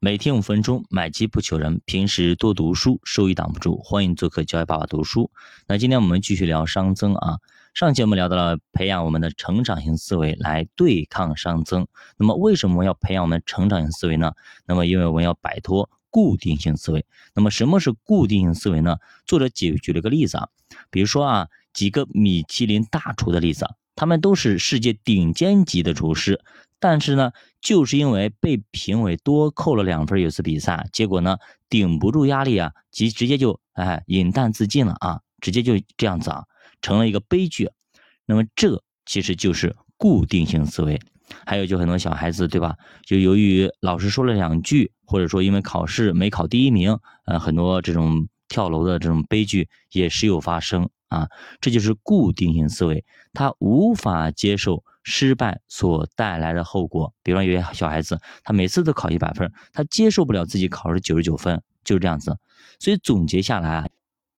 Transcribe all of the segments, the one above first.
每天五分钟，买机不求人。平时多读书，收益挡不住。欢迎做客教育爸爸读书。那今天我们继续聊熵增啊。上期我们聊到了培养我们的成长型思维来对抗熵增。那么为什么要培养我们成长型思维呢？那么因为我们要摆脱固定性思维。那么什么是固定性思维呢？作者举举了个例子啊，比如说啊，几个米其林大厨的例子啊，他们都是世界顶尖级的厨师。但是呢，就是因为被评委多扣了两分，有次比赛，结果呢顶不住压力啊，即直接就哎饮弹自尽了啊，直接就这样子啊，成了一个悲剧。那么这其实就是固定性思维。还有就很多小孩子对吧？就由于老师说了两句，或者说因为考试没考第一名，呃，很多这种跳楼的这种悲剧也时有发生啊。这就是固定性思维，他无法接受。失败所带来的后果，比方有些小孩子，他每次都考一百分，他接受不了自己考了九十九分，就是这样子。所以总结下来，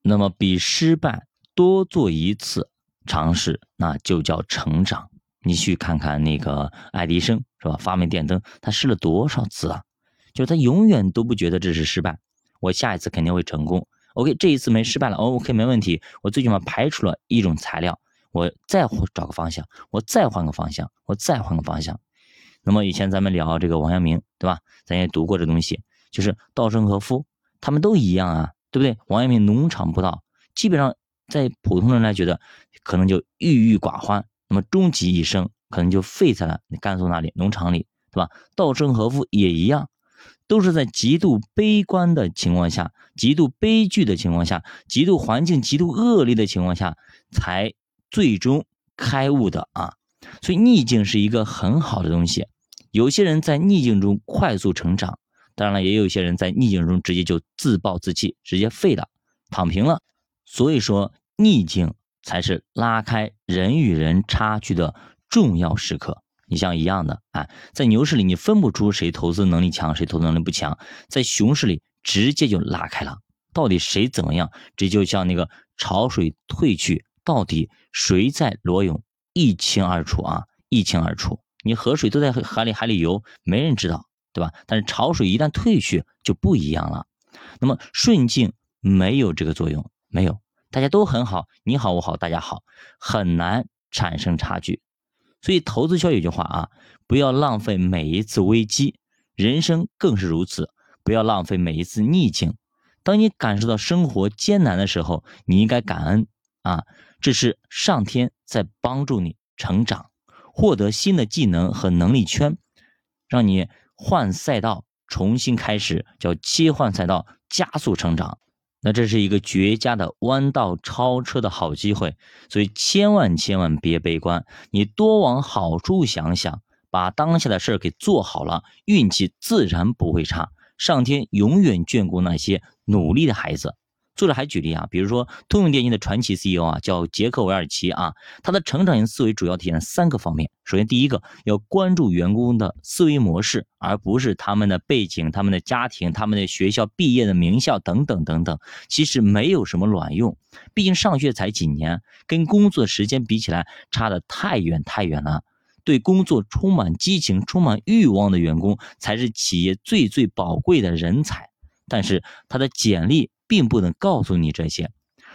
那么比失败多做一次尝试，那就叫成长。你去看看那个爱迪生是吧？发明电灯，他试了多少次啊？就是他永远都不觉得这是失败，我下一次肯定会成功。OK，这一次没失败了，OK 没问题，我最起码排除了一种材料。我再找个方向，我再换个方向，我再换个方向。那么以前咱们聊这个王阳明，对吧？咱也读过这东西，就是稻盛和夫，他们都一样啊，对不对？王阳明农场不到，基本上在普通人来觉得，可能就郁郁寡欢。那么终其一生，可能就废在了甘肃那里农场里，对吧？稻盛和夫也一样，都是在极度悲观的情况下，极度悲剧的情况下，极度环境极度恶劣的情况下，才。最终开悟的啊，所以逆境是一个很好的东西。有些人在逆境中快速成长，当然了，也有一些人在逆境中直接就自暴自弃，直接废了，躺平了。所以说，逆境才是拉开人与人差距的重要时刻。你像一样的啊，在牛市里你分不出谁投资能力强，谁投资能力不强，在熊市里直接就拉开了，到底谁怎么样？这就像那个潮水退去。到底谁在裸泳，一清二楚啊，一清二楚。你河水都在海里海里游，没人知道，对吧？但是潮水一旦退去，就不一样了。那么顺境没有这个作用，没有，大家都很好，你好我好大家好，很难产生差距。所以投资圈有句话啊，不要浪费每一次危机，人生更是如此，不要浪费每一次逆境。当你感受到生活艰难的时候，你应该感恩啊。这是上天在帮助你成长，获得新的技能和能力圈，让你换赛道重新开始，叫切换赛道加速成长。那这是一个绝佳的弯道超车的好机会，所以千万千万别悲观，你多往好处想想，把当下的事儿给做好了，运气自然不会差。上天永远眷顾那些努力的孩子。作者还举例啊，比如说通用电气的传奇 CEO 啊，叫杰克韦尔奇啊，他的成长型思维主要体现三个方面。首先，第一个要关注员工的思维模式，而不是他们的背景、他们的家庭、他们的学校毕业的名校等等等等，其实没有什么卵用。毕竟上学才几年，跟工作时间比起来，差的太远太远了。对工作充满激情、充满欲望的员工，才是企业最最宝贵的人才。但是他的简历。并不能告诉你这些。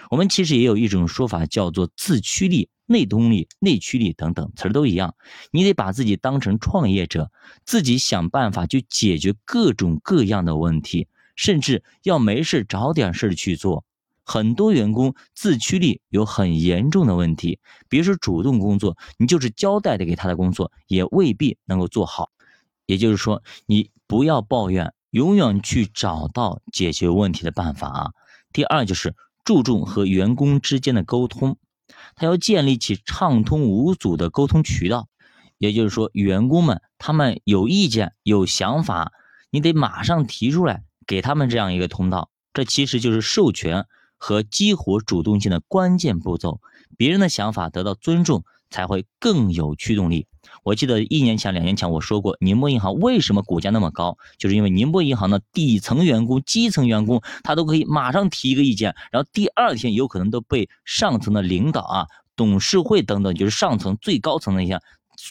我们其实也有一种说法，叫做自驱力、内动力、内驱力等等词儿都一样。你得把自己当成创业者，自己想办法去解决各种各样的问题，甚至要没事找点事去做。很多员工自驱力有很严重的问题，别说主动工作，你就是交代的给他的工作，也未必能够做好。也就是说，你不要抱怨。永远去找到解决问题的办法啊！第二就是注重和员工之间的沟通，他要建立起畅通无阻的沟通渠道。也就是说，员工们他们有意见、有想法，你得马上提出来，给他们这样一个通道。这其实就是授权和激活主动性的关键步骤。别人的想法得到尊重，才会更有驱动力。我记得一年前、两年前我说过，宁波银行为什么股价那么高，就是因为宁波银行的底层员工、基层员工，他都可以马上提一个意见，然后第二天有可能都被上层的领导啊、董事会等等，就是上层最高层的一些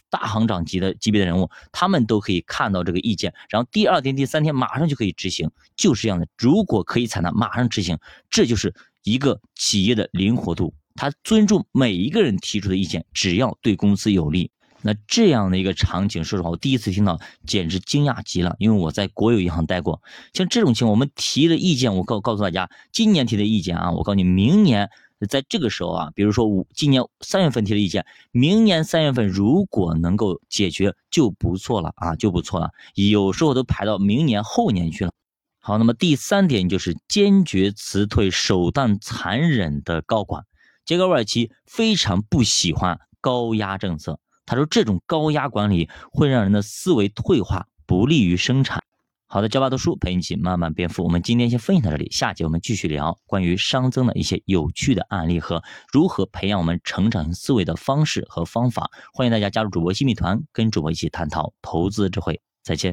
大行长级的级别的人物，他们都可以看到这个意见，然后第二天、第三天马上就可以执行，就是这样的。如果可以采纳，马上执行，这就是一个企业的灵活度。他尊重每一个人提出的意见，只要对公司有利。那这样的一个场景，说实话，我第一次听到，简直惊讶极了。因为我在国有银行待过，像这种情况，我们提的意见，我告告诉大家，今年提的意见啊，我告诉你，明年在这个时候啊，比如说五今年三月份提的意见，明年三月份如果能够解决就不错了啊，就不错了。有时候都排到明年后年去了。好，那么第三点就是坚决辞退手段残忍的高管。杰克韦尔奇非常不喜欢高压政策。他说：“这种高压管理会让人的思维退化，不利于生产。”好的，教爸读书陪你一起慢慢变富。我们今天先分享到这里，下节我们继续聊关于熵增的一些有趣的案例和如何培养我们成长型思维的方式和方法。欢迎大家加入主播新米团，跟主播一起探讨投资智慧。再见。